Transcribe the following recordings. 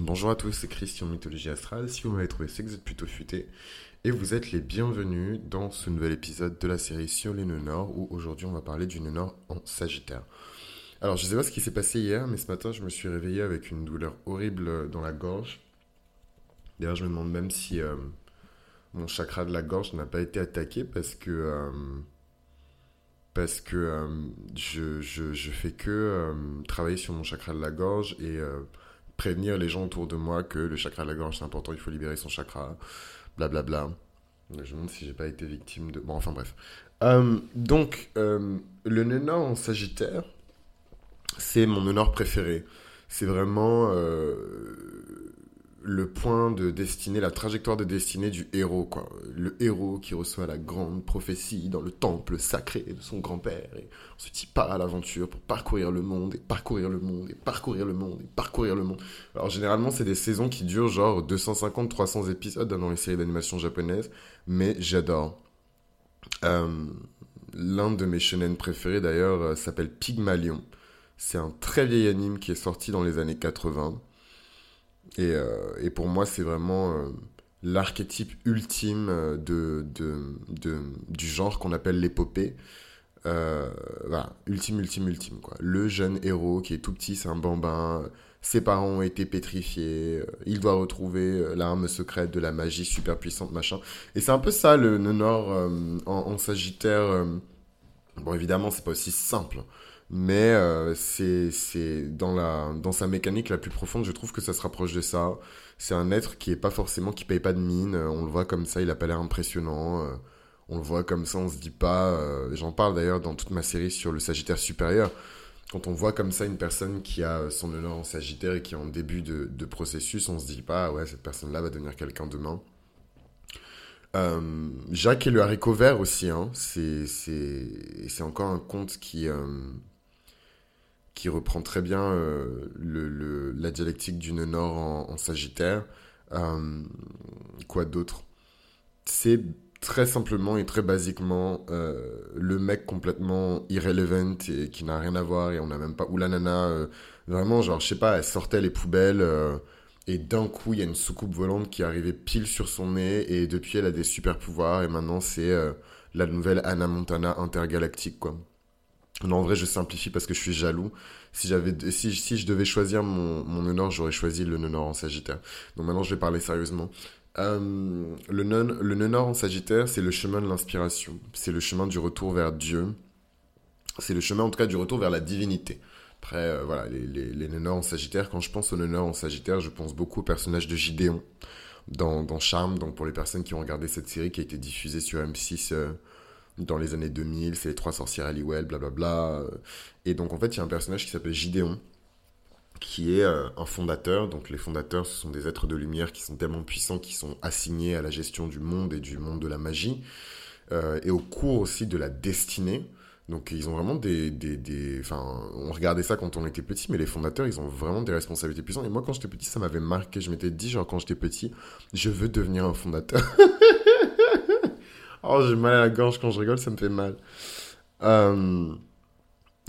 Bonjour à tous, c'est Christian Mythologie Astrale. Si vous m'avez trouvé, c'est que vous êtes plutôt futé. Et vous êtes les bienvenus dans ce nouvel épisode de la série sur les nœuds nord, où aujourd'hui on va parler du nœud nord en Sagittaire. Alors je sais pas ce qui s'est passé hier, mais ce matin je me suis réveillé avec une douleur horrible dans la gorge. D'ailleurs je me demande même si euh, mon chakra de la gorge n'a pas été attaqué parce que... euh, parce que euh, je, je, je fais que travailler sur mon chakra de la gorge et prévenir les gens autour de moi que le chakra de la gorge c'est important, il faut libérer son chakra, blablabla. Je me demande si j'ai pas été victime de... Bon, enfin bref. Euh, donc, euh, le nœud en Sagittaire, c'est mon nord préféré. C'est vraiment euh, le point de destinée, la trajectoire de destinée du héros, quoi. Le héros qui reçoit la grande prophétie dans le temple sacré de son grand-père. Et ensuite, il part à l'aventure pour parcourir le monde, et parcourir le monde, et parcourir le monde, et parcourir le monde. Alors, généralement, c'est des saisons qui durent genre 250-300 épisodes hein, dans les séries d'animation japonaises, mais j'adore. Euh, L'un de mes shonen préférés, d'ailleurs, euh, s'appelle Pygmalion. C'est un très vieil anime qui est sorti dans les années 80. Et, euh, et pour moi, c'est vraiment euh, l'archétype ultime euh, du genre qu'on appelle l'épopée. Euh, voilà, ultime, ultime, ultime, quoi. Le jeune héros qui est tout petit, c'est un bambin. Ses parents ont été pétrifiés. Il doit retrouver l'arme secrète de la magie super puissante, machin. Et c'est un peu ça, le nœud nord en, Sagittaire. Bon, évidemment, c'est pas aussi simple. Mais euh, c'est dans la dans sa mécanique la plus profonde, je trouve que ça se rapproche de ça. C'est un être qui est pas forcément qui paye pas de mine. euh, On le voit comme ça, il a pas l'air impressionnant. euh, On le voit comme ça, on se dit pas. euh, J'en parle d'ailleurs dans toute ma série sur le Sagittaire supérieur. Quand on voit comme ça une personne qui a son honneur en Sagittaire et qui est en début de, processus, on se dit pas, ah ouais, cette personne-là va devenir quelqu'un demain. Euh, Jacques et le haricot vert aussi, hein. C'est encore un conte qui, euh, qui reprend très bien euh, le, la dialectique du nœud nord en, Sagittaire. Euh, quoi d'autre? C'est très simplement et très basiquement euh, le mec complètement irrelevant et qui n'a rien à voir et on n'a même pas... Ou la nana, vraiment, genre, je sais pas, elle sortait les poubelles et d'un coup, il y a une soucoupe volante qui est arrivée pile sur son nez et depuis, elle a des super pouvoirs et maintenant, c'est la nouvelle Anna Montana intergalactique, quoi. Non, en vrai, je simplifie parce que je suis jaloux. Si j'avais, si, si je devais choisir mon, mon nord, j'aurais choisi le nœud en Sagittaire. Donc maintenant, je vais parler sérieusement. Euh, le, nœud, le en Sagittaire, c'est le chemin de l'inspiration. C'est le chemin du retour vers Dieu. C'est le chemin, en tout cas, du retour vers la divinité. Après, euh, voilà, les, les, les nœuds en Sagittaire, quand je pense au nœud nord en Sagittaire, je pense beaucoup au personnage de Gideon dans, dans Charme. Donc, pour les personnes qui ont regardé cette série qui a été diffusée sur M6 euh, dans les années 2000, c'est les trois sorcières Halliwell, blablabla. euh. Et donc, en fait, il y a un personnage qui s'appelle Gideon, qui est euh, un fondateur. Donc, les fondateurs, ce sont des êtres de lumière qui sont tellement puissants, qui sont assignés à la gestion du monde et du monde de la magie, euh, et au cours aussi de la destinée. Donc, ils ont vraiment des, des, des... Enfin, on regardait ça quand on était petit, mais les fondateurs, ils ont vraiment des responsabilités puissantes. Et moi, quand j'étais petit, ça m'avait marqué. Je m'étais dit, genre, quand j'étais petit, je veux devenir un fondateur. oh, j'ai mal à la gorge quand je rigole, ça me fait mal. Euh,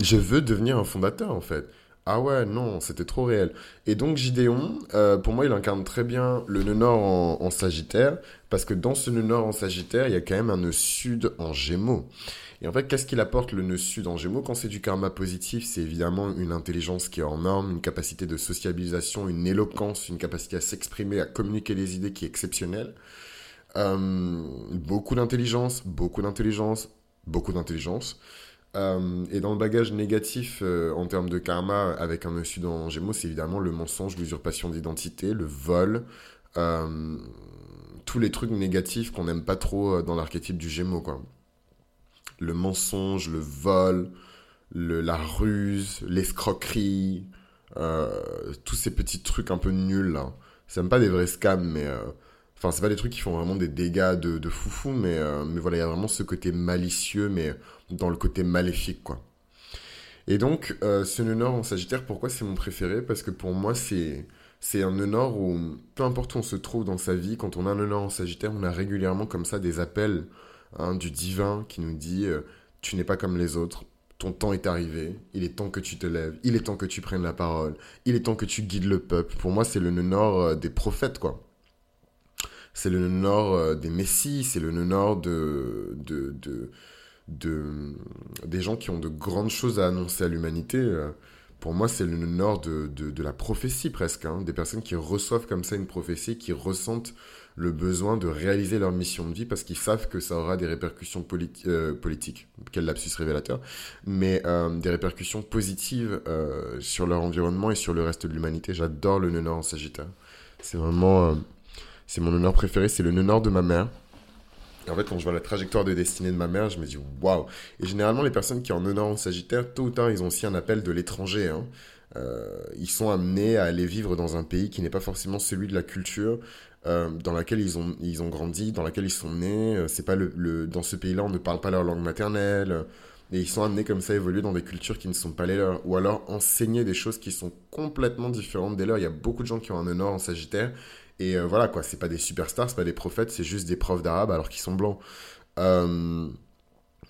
je veux devenir un fondateur, en fait. Ah ouais, non, c'était trop réel. Et donc Gideon, euh, pour moi, il incarne très bien le nœud nord en, en Sagittaire, parce que dans ce nœud nord en Sagittaire, il y a quand même un nœud sud en Gémeaux. Et en fait, qu'est-ce qu'il apporte le nœud sud en Gémeaux? Quand c'est du karma positif, c'est évidemment une intelligence qui est hors norme, une capacité de sociabilisation, une éloquence, une capacité à s'exprimer, à communiquer les idées qui est exceptionnelle. Euh, beaucoup d'intelligence, beaucoup d'intelligence, beaucoup d'intelligence. Euh, et dans le bagage négatif euh, en termes de karma avec un sud en Gémeaux, c'est évidemment le mensonge, l'usurpation d'identité, le vol, tous les trucs négatifs qu'on n'aime pas trop dans l'archétype du Gémeaux, quoi. Le mensonge, le vol, la ruse, l'escroquerie, tous ces petits trucs un peu nuls là. C'est même pas des vrais scams, mais enfin c'est pas des trucs qui font vraiment des dégâts de, foufou, mais euh, mais voilà il y a vraiment ce côté malicieux, mais dans le côté maléfique quoi. Et donc euh, ce nœud nord en Sagittaire, pourquoi c'est mon préféré? Parce que pour moi c'est c'est un nœud nord où peu importe où on se trouve dans sa vie, quand on a un nœud nord en Sagittaire, on a régulièrement comme ça des appels hein, du divin qui nous dit euh, tu n'es pas comme les autres, ton temps est arrivé, il est temps que tu te lèves, il est temps que tu prennes la parole, il est temps que tu guides le peuple. Pour moi, c'est le nord euh, des prophètes, quoi. C'est le nord euh, des messies, c'est le nord de, de, de, de, des gens qui ont de grandes choses à annoncer à l'humanité. Euh. Pour moi, c'est le nord de, de, la prophétie presque, hein. des personnes qui reçoivent comme ça une prophétie, qui ressentent le besoin de réaliser leur mission de vie parce qu'ils savent que ça aura des répercussions euh, politiques, quel lapsus révélateur, mais des répercussions positives sur leur environnement et sur le reste de l'humanité. J'adore le nœud nord en Sagittaire. C'est vraiment, c'est mon honneur préféré, c'est le nord de ma mère. Et en fait, quand je vois la trajectoire de destinée de ma mère, je me dis waouh. Et généralement, les personnes qui ont nœud nord en Sagittaire, tôt ou tard, ils ont aussi un appel de l'étranger. Hein. ils sont amenés à aller vivre dans un pays qui n'est pas forcément celui de la culture, euh, dans laquelle ils ont, ils ont grandi, dans laquelle ils sont nés. Euh, c'est pas le, le, dans ce pays-là, on ne parle pas leur langue maternelle. et ils sont amenés comme ça à évoluer dans des cultures qui ne sont pas les leurs. Ou alors enseigner des choses qui sont complètement différentes des leurs. Il y a beaucoup de gens qui ont un honneur en Sagittaire. Et euh, voilà, quoi, c'est pas des superstars, c'est pas des prophètes, c'est juste des profs d'arabe alors qu'ils sont blancs.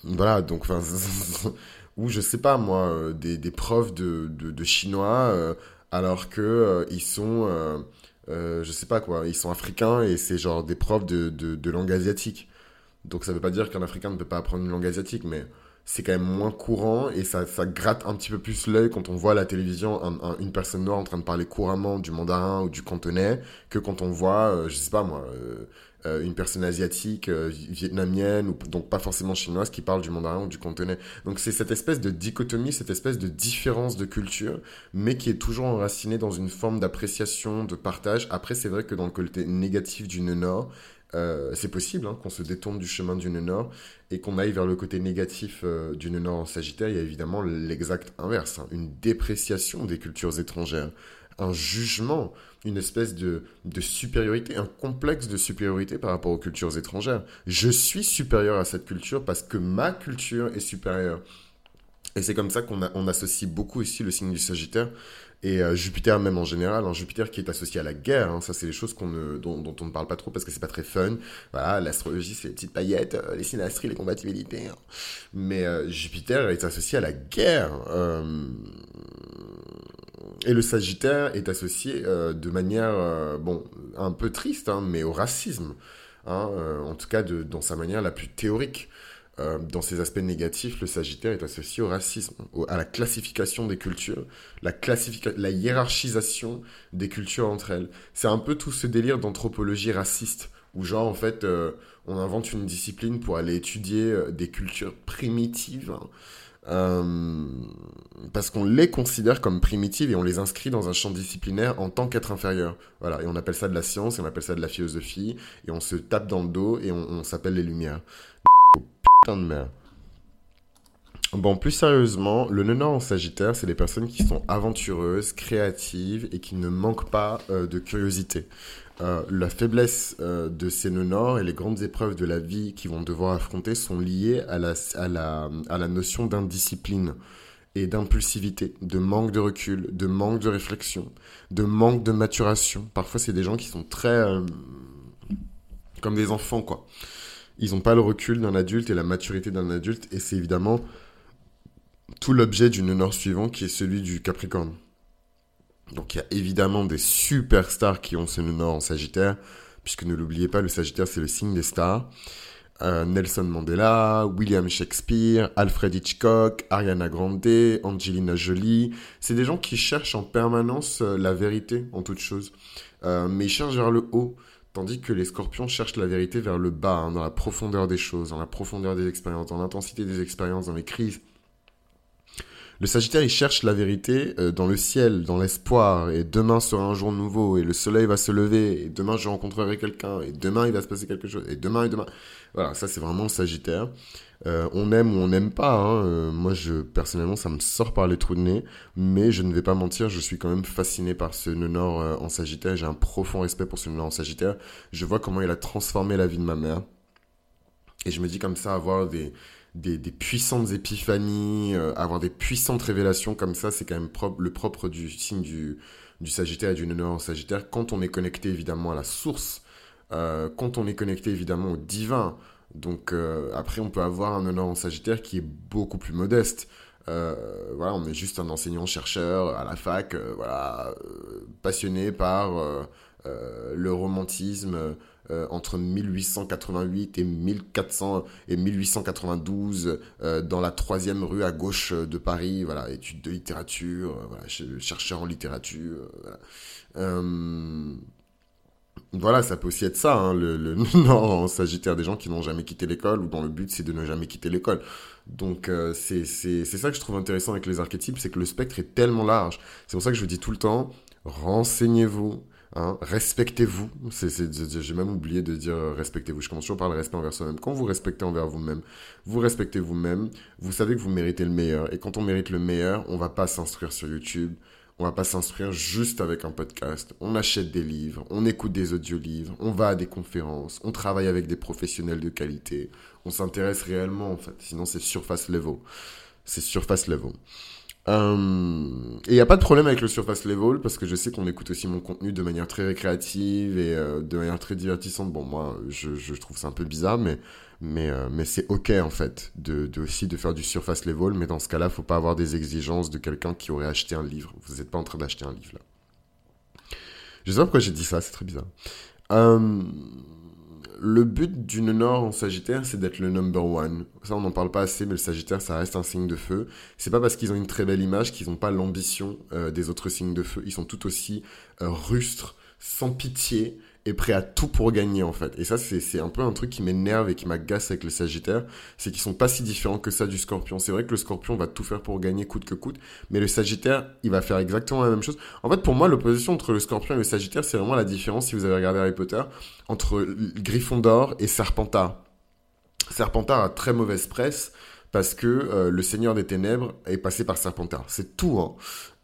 voilà, donc, enfin, ou je sais pas, moi, des, des profs de, de, de chinois alors que ils sont euh, je sais pas quoi, ils sont africains et c'est genre des profs de, de, langue asiatique. Donc ça veut pas dire qu'un Africain ne peut pas apprendre une langue asiatique, mais c'est quand même moins courant et ça, gratte un petit peu plus l'œil quand on voit à la télévision une personne noire en train de parler couramment du mandarin ou du cantonais que quand on voit, euh, je sais pas moi, euh, euh, une personne asiatique, vietnamienne, ou donc pas forcément chinoise, qui parle du mandarin ou du cantonais. Donc c'est cette espèce de dichotomie, cette espèce de différence de culture, mais qui est toujours enracinée dans une forme d'appréciation, de partage. Après, c'est vrai que dans le côté négatif du nord, euh, c'est possible hein, qu'on se détourne du chemin du nord et qu'on aille vers le côté négatif du nord en Sagittaire. Il y a évidemment l'exact inverse, hein, une dépréciation des cultures étrangères un jugement, une espèce de, supériorité, un complexe de supériorité par rapport aux cultures étrangères. Je suis supérieur à cette culture parce que ma culture est supérieure. Et c'est comme ça qu'on on associe beaucoup ici le signe du Sagittaire et euh, Jupiter même en général. Hein, Jupiter qui est associé à la guerre, hein, ça c'est des choses qu'on dont, on ne parle pas trop parce que c'est pas très fun. Voilà, l'astrologie c'est les petites paillettes, euh, les synastries, les compatibilités. Hein. Mais euh, Jupiter est associé à la guerre. et le Sagittaire est associé de manière, bon, un peu triste, mais au racisme. en tout cas de, dans sa manière la plus théorique. Euh, dans ses aspects négatifs, le Sagittaire est associé au racisme, à la classification des cultures, la, la hiérarchisation des cultures entre elles. C'est un peu tout ce délire d'anthropologie raciste, où genre en fait euh, on invente une discipline pour aller étudier euh, des cultures primitives. parce qu'on les considère comme primitives et on les inscrit dans un champ disciplinaire en tant qu'être inférieur. Voilà, et on appelle ça de la science, et on appelle ça de la philosophie, et on se tape dans le dos et on, on s'appelle les Lumières de. Bon, plus sérieusement, le nœud en Sagittaire, c'est des personnes qui sont aventureuses, créatives et qui ne manquent pas euh, de curiosité. Euh, la faiblesse euh, de ces nœuds nord et les grandes épreuves de la vie qu'ils vont devoir affronter sont liées à la, à la notion d'indiscipline et d'impulsivité, de manque de recul, de manque de réflexion, de manque de maturation. Parfois, c'est des gens qui sont très... comme des enfants, quoi ils n'ont pas le recul d'un adulte et la maturité d'un adulte. Et c'est évidemment tout l'objet du nord suivant qui est celui du Capricorne. Donc il y a évidemment des superstars qui ont ce nord en Sagittaire, puisque ne l'oubliez pas, le Sagittaire c'est le signe des stars. Euh, Nelson Mandela, William Shakespeare, Alfred Hitchcock, Ariana Grande, Angelina Jolie. C'est des gens qui cherchent en permanence euh, la vérité en toute chose. Euh, mais ils cherchent vers le haut. Tandis que les scorpions cherchent la vérité vers le bas, hein, dans la profondeur des choses, dans la profondeur des expériences, dans l'intensité des expériences, dans les crises. Le Sagittaire, il cherche la vérité euh, dans le ciel, dans l'espoir, et demain sera un jour nouveau, et le soleil va se lever, et demain je rencontrerai quelqu'un, et demain il va se passer quelque chose, et demain et demain. Voilà, ça c'est vraiment le Sagittaire. Euh, on aime ou on n'aime pas. Hein. Euh, moi, je personnellement, ça me sort par les trous de nez. Mais je ne vais pas mentir, je suis quand même fasciné par ce nœud euh, en Sagittaire. J'ai un profond respect pour ce nœud en Sagittaire. Je vois comment il a transformé la vie de ma mère. Et je me dis comme ça, avoir des, puissantes épiphanies, avoir des puissantes révélations comme ça, c'est quand même le propre du signe du, Sagittaire et du nœud en Sagittaire. Quand on est connecté évidemment à la source, quand on est connecté évidemment au divin, donc euh, après, on peut avoir un honneur en Sagittaire qui est beaucoup plus modeste. voilà, on est juste un enseignant-chercheur à la fac, voilà, passionné par le romantisme entre 1888 et 1400 et 1892 dans la troisième rue à gauche de Paris, voilà, études de littérature, voilà, chercheur en littérature, voilà, ça peut aussi être ça, hein, le, non, Sagittaire, des gens qui n'ont jamais quitté l'école ou dont le but c'est de ne jamais quitter l'école. Donc euh, c'est ça que je trouve intéressant avec les archétypes, c'est que le spectre est tellement large. C'est pour ça que je vous dis tout le temps, renseignez-vous, hein, respectez-vous. J'ai même oublié de dire respectez-vous. Je commence toujours par le respect envers soi-même. Quand vous respectez envers vous-même, vous respectez vous-même, vous savez que vous méritez le meilleur. Et quand on mérite le meilleur, on va pas s'instruire sur YouTube, on va pas s'instruire juste avec un podcast. On achète des livres, on écoute des audiolivres, on va à des conférences, on travaille avec des professionnels de qualité. On s'intéresse réellement en fait. Sinon c'est surface level. C'est surface level. Euh, et il n'y a pas de problème avec le surface level parce que je sais qu'on écoute aussi mon contenu de manière très récréative et euh, de manière très divertissante. Bon, moi, je, je trouve ça un peu bizarre, mais mais, euh, mais c'est ok en fait de, de, aussi de faire du surface level. Mais dans ce cas-là, faut pas avoir des exigences de quelqu'un qui aurait acheté un livre. Vous n'êtes pas en train d'acheter un livre là. Je sais pas pourquoi j'ai dit ça, c'est très bizarre. Euh, le but d'une Nord en Sagittaire, c'est d'être le number one. Ça, on n'en parle pas assez, mais le Sagittaire, ça reste un signe de feu. C'est pas parce qu'ils ont une très belle image qu'ils n'ont pas l'ambition euh, des autres signes de feu. Ils sont tout aussi rustres, sans pitié, est prêt à tout pour gagner en fait. Et ça c'est un peu un truc qui m'énerve et qui m'agace avec le Sagittaire, c'est qu'ils sont pas si différents que ça du Scorpion. C'est vrai que le Scorpion va tout faire pour gagner coûte que coûte, mais le Sagittaire, il va faire exactement la même chose. En fait, pour moi, l'opposition entre le Scorpion et le Sagittaire, c'est vraiment la différence si vous avez regardé Harry Potter entre Gryffondor et Serpentard. Serpentard a très mauvaise presse parce que euh, le Seigneur des Ténèbres est passé par Serpentard. C'est tout, hein.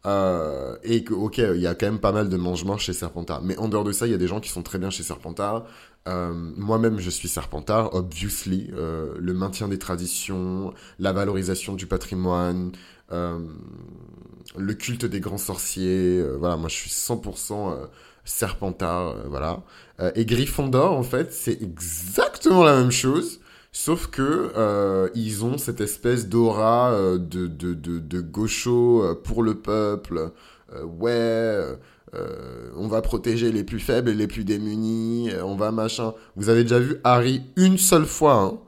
Euh, et que, ok, il y a quand même pas mal de mange chez Serpentard. Mais en dehors de ça, il y a des gens qui sont très bien chez Serpentard. Euh, moi-même, je suis Serpentard, obviously. Euh, le maintien des traditions, la valorisation du patrimoine, le culte des grands sorciers. voilà, moi, je suis 100% Serpentard. voilà. et Gryffondor, en fait, c'est exactement la même chose. Sauf que euh, ils ont cette espèce d'aura euh, de, de, de, gaucho euh, pour le peuple. ouais, on va protéger les plus faibles et les plus démunis. on va machin. Vous avez déjà vu Harry une seule fois hein,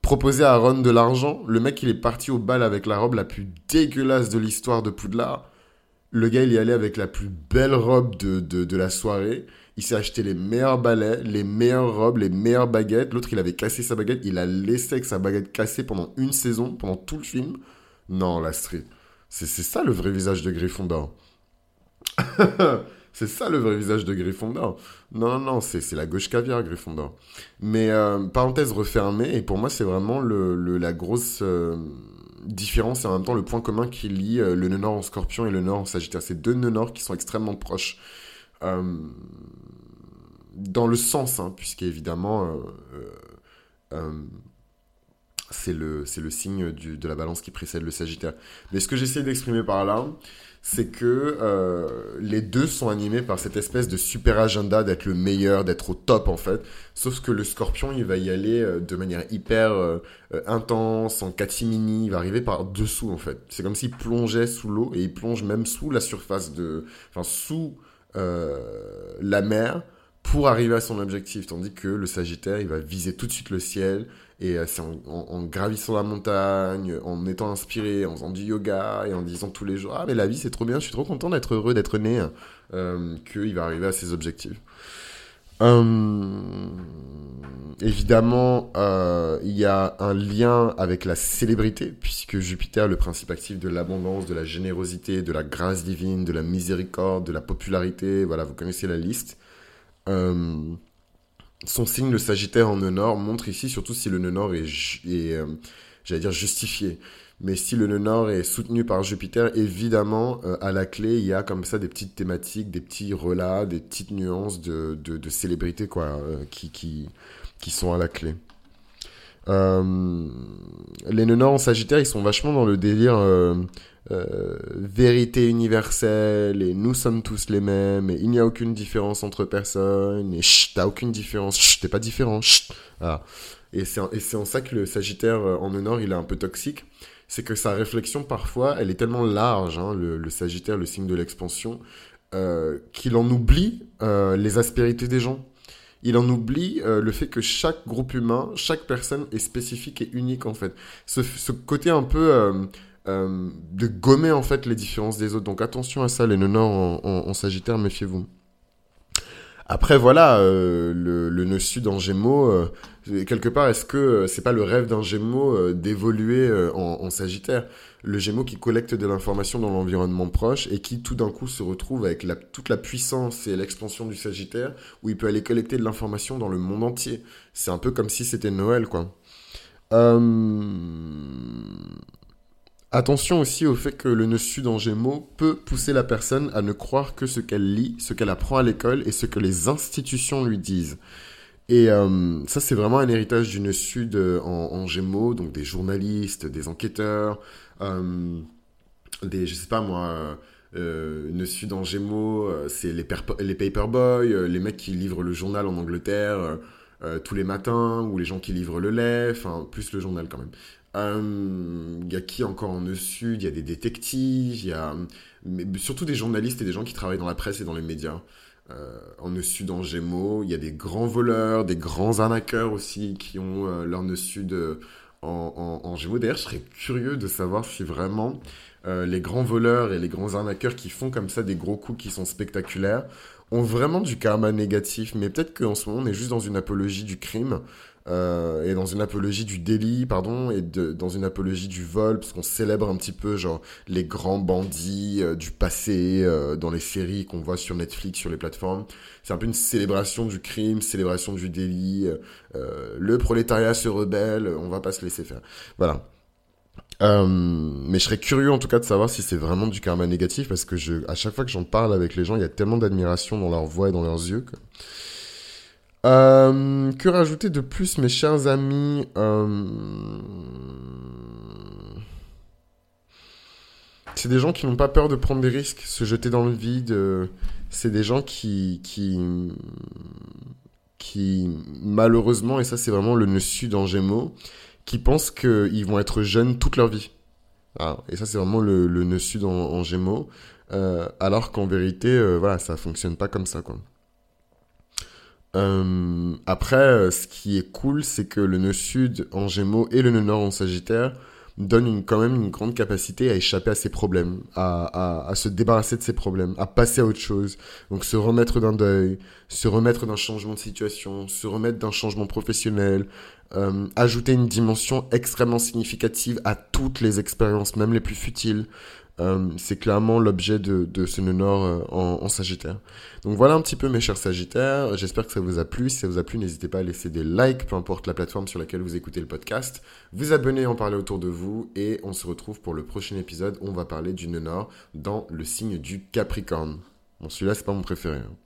proposer à Ron de l'argent? Le mec, il est parti au bal avec la robe la plus dégueulasse de l'histoire de Poudlard. Le gars, il y allait avec la plus belle robe de, de, de la soirée. Il s'est acheté les meilleurs balais, les meilleures robes, les meilleures baguettes. L'autre, il avait cassé sa baguette. Il a laissé avec sa baguette cassée pendant une saison, pendant tout le film. Non, la street. C'est ça le vrai visage de Gryffondor. c'est ça le vrai visage de Gryffondor. Non, non, non, c'est la gauche caviar, Gryffondor. Mais euh, parenthèse refermée, et pour moi, c'est vraiment le, la grosse euh, différence et en même temps le point commun qui lie euh, le nœud nord en scorpion et le nord en sagittaire. C'est deux nœuds nord qui sont extrêmement proches dans le sens, hein, puisqu'évidemment, euh, euh, euh, c'est le, le signe du, de la balance qui précède le Sagittaire. Mais ce que j'essaie d'exprimer par là, c'est que les deux sont animés par cette espèce de super agenda d'être le meilleur, d'être au top en fait. Sauf que le scorpion, il va y aller de manière hyper intense, en catimini, il va arriver par dessous en fait. C'est comme s'il plongeait sous l'eau et il plonge même sous la surface de... Enfin, sous la mer pour arriver à son objectif. Tandis que le Sagittaire, il va viser tout de suite le ciel. Et euh, c'est en, gravissant la montagne, en étant inspiré, en faisant du yoga et en disant tous les jours Ah, mais la vie c'est trop bien, je suis trop content d'être heureux, d'être né, euh, qu'il va arriver à ses objectifs. Hum, évidemment, euh, il y a un lien avec la célébrité, puisque Jupiter, le principe actif de l'abondance, de la générosité, de la grâce divine, de la miséricorde, de la popularité, voilà, vous connaissez la liste. Euh, son signe, le Sagittaire en nœud nord, montre ici, surtout si le nœud nord est, euh, j'allais dire, justifié. Mais si le nœud nord est soutenu par Jupiter, évidemment, euh, à la clé, il y a comme ça des petites thématiques, des petits relats, des petites nuances de, de, célébrité, quoi, qui, qui, qui sont à la clé. les nœuds nord en Sagittaire, ils sont vachement dans le délire euh, vérité universelle et nous sommes tous les mêmes et il n'y a aucune différence entre personnes et chut, t'as aucune différence, chut, t'es pas différent, chut. Et c'est en ça que le Sagittaire euh, en nord, il est un peu toxique. c'est que sa réflexion, parfois, elle est tellement large, hein, le, Sagittaire, le signe de l'expansion, euh, qu'il en oublie les aspérités des gens. Il en oublie le fait que chaque groupe humain, chaque personne est spécifique et unique, en fait. Ce, côté un peu... de gommer en fait les différences des autres. Donc attention à ça, les nonors en Sagittaire, méfiez-vous. Après, voilà, euh, le, nœud sud en Gémeaux, euh, quelque part, est-ce que euh, c'est pas le rêve d'un Gémeaux d'évoluer en, Sagittaire? Le Gémeaux qui collecte de l'information dans l'environnement proche et qui tout d'un coup se retrouve avec toute la puissance et l'expansion du Sagittaire, où il peut aller collecter de l'information dans le monde entier. C'est un peu comme si c'était Noël, quoi. Euh... Attention aussi au fait que le nœud sud en gémeaux peut pousser la personne à ne croire que ce qu'elle lit, ce qu'elle apprend à l'école et ce que les institutions lui disent. Et euh, ça, c'est vraiment un héritage du nœud sud euh, en, gémeaux, donc des journalistes, des enquêteurs, euh, des, je sais pas moi, euh, nœud sud en gémeaux, c'est les, les paperboys, les mecs qui livrent le journal en Angleterre tous les matins, ou les gens qui livrent le lait, enfin, plus le journal quand même. Euh, il y a qui encore en sud Il y a des détectives, il y a mais surtout des journalistes et des gens qui travaillent dans la presse et dans les médias. Euh, en nœud sud en Gémeaux, il y a des grands voleurs, des grands arnaqueurs aussi qui ont euh, leur nœud sud en, en, Gémeaux. D'ailleurs, je serais curieux de savoir si vraiment les grands voleurs et les grands arnaqueurs qui font comme ça des gros coups qui sont spectaculaires ont vraiment du karma négatif. Mais peut-être qu'en ce moment, on est juste dans une apologie du crime euh, et dans une apologie du délit, pardon, et de, dans une apologie du vol, parce qu'on célèbre un petit peu genre les grands bandits euh, du passé euh, dans les séries qu'on voit sur Netflix, sur les plateformes. C'est un peu une célébration du crime, célébration du délit. le prolétariat se rebelle, on va pas se laisser faire. Voilà. Mais je serais curieux en tout cas de savoir si c'est vraiment du karma négatif parce que je, à chaque fois que j'en parle avec les gens, il y a tellement d'admiration dans leur voix et dans leurs yeux que euh, que rajouter de plus, mes chers amis euh, C'est des gens qui n'ont pas peur de prendre des risques, se jeter dans le vide. Euh, c'est des gens qui, qui, qui, malheureusement, et ça c'est vraiment le nœud sud en Gémeaux, qui pensent qu'ils vont être jeunes toute leur vie. Ah, et ça c'est vraiment le, nœud sud en, Gémeaux. alors qu'en vérité, voilà, ça fonctionne pas comme ça, quoi. Euh, après, euh, ce qui est cool, c'est que le nœud sud en Gémeaux et le nœud nord en Sagittaire donnent quand même une grande capacité à échapper à ses problèmes, à, à, se débarrasser de ses problèmes, à passer à autre chose. Donc se remettre d'un deuil, se remettre d'un changement de situation, se remettre d'un changement professionnel, euh, ajouter une dimension extrêmement significative à toutes les expériences, même les plus futiles. Euh, c'est clairement l'objet de, de, ce nœud nord euh, en, en, Sagittaire. Donc voilà un petit peu mes chers Sagittaires. J'espère que ça vous a plu. Si ça vous a plu, n'hésitez pas à laisser des likes, peu importe la plateforme sur laquelle vous écoutez le podcast. Vous abonner, en parler autour de vous. Et on se retrouve pour le prochain épisode on va parler du nœud nord dans le signe du Capricorne. Bon, celui-là, c'est pas mon préféré. Hein.